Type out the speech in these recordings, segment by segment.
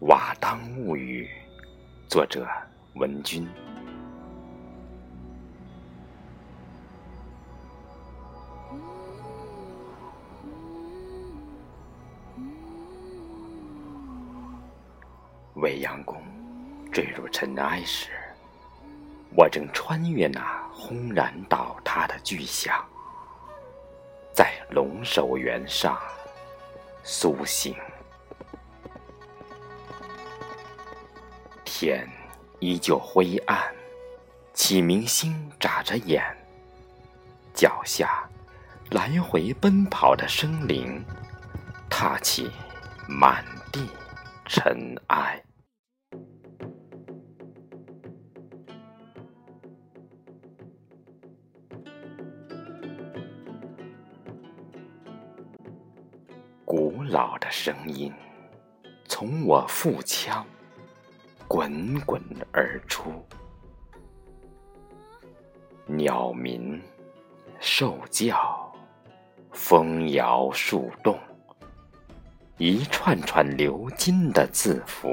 《瓦当物语》，作者文君。未央宫坠入尘埃时，我正穿越那轰然倒塌的巨响，在龙首原上苏醒。天依旧灰暗，启明星眨着眼。脚下来回奔跑的生灵，踏起满地尘埃。古老的声音从我腹腔。滚滚而出，鸟鸣、兽叫、风摇树动，一串串鎏金的字符，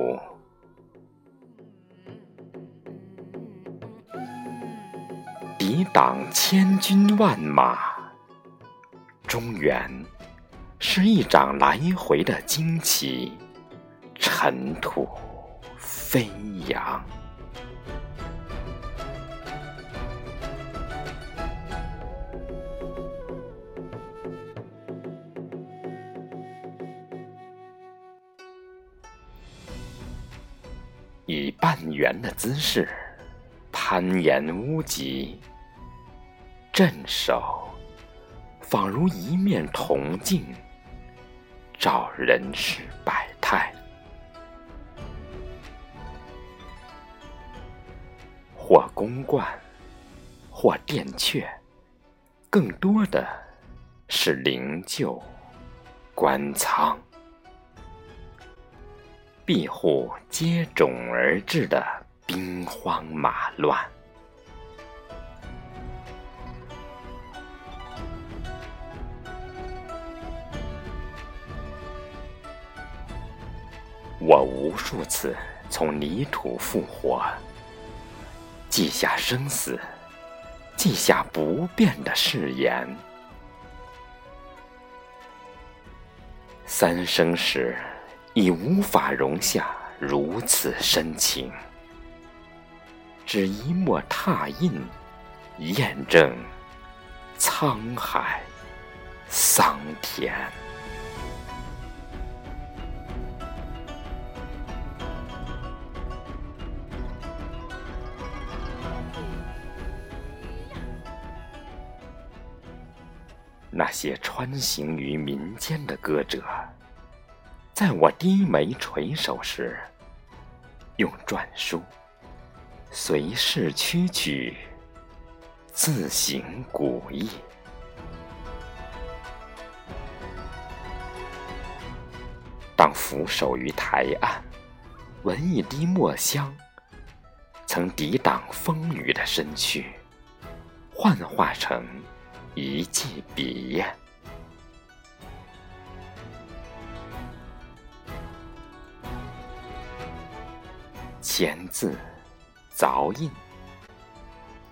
抵挡千军万马。中原是一掌来回的旌旗，尘土。飞扬，以半圆的姿势攀岩屋脊，镇守仿如一面铜镜，照人世百或宫冠，或殿阙，更多的是灵柩、官仓，庇护接踵而至的兵荒马乱。我无数次从泥土复活。记下生死，记下不变的誓言。三生石已无法容下如此深情，只一墨拓印，验证沧海桑田。那些穿行于民间的歌者，在我低眉垂首时，用篆书随势曲曲，自行古意。当俯首于台岸，闻一滴墨香，曾抵挡风雨的身躯，幻化成。一记笔，签字、凿印，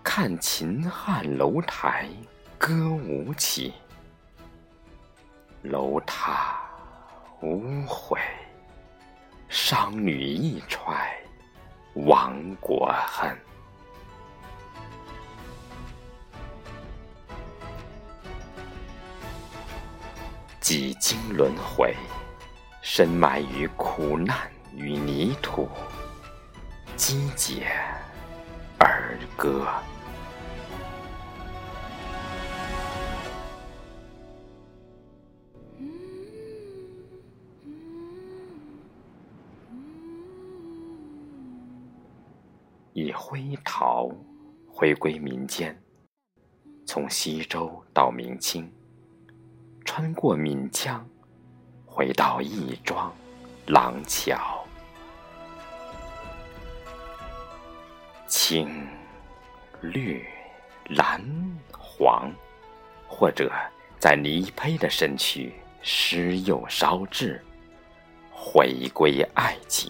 看秦汉楼台歌舞起，楼塌无悔，商女一揣亡国恨。几经轮回，深埋于苦难与泥土，击节而歌。以灰陶回归民间，从西周到明清。穿过闽江，回到亦庄廊桥。青绿、蓝黄，或者在泥胚的身躯施釉烧制，回归爱情。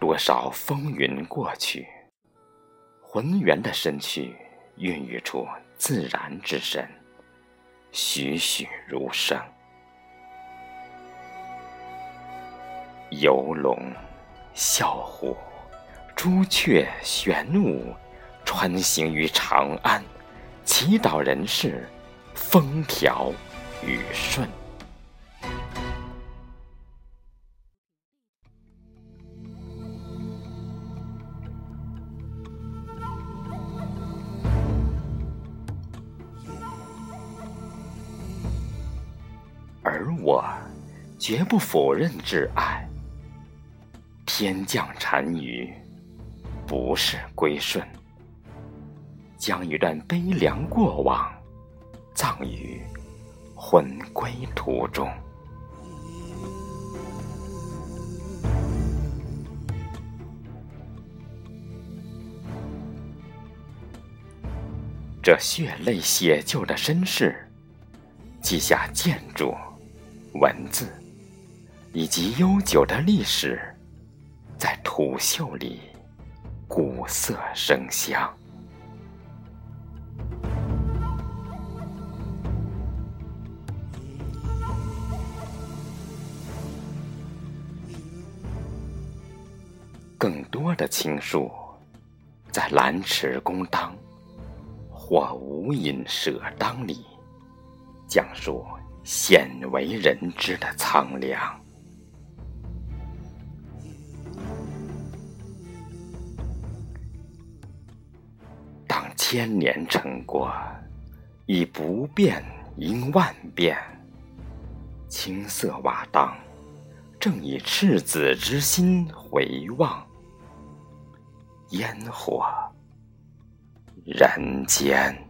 多少风云过去。浑圆的身躯孕育出自然之神，栩栩如生。游龙、啸虎、朱雀、玄武，穿行于长安，祈祷人世风调雨顺。而我，绝不否认挚爱。天降单于，不是归顺，将一段悲凉过往，葬于魂归途中。这血泪写就的身世，记下建筑。文字以及悠久的历史，在土锈里古色生香。更多的情书，在兰池宫当或无隐舍当里讲述。鲜为人知的苍凉。当千年成果，以不变应万变。青色瓦当，正以赤子之心回望，烟火人间。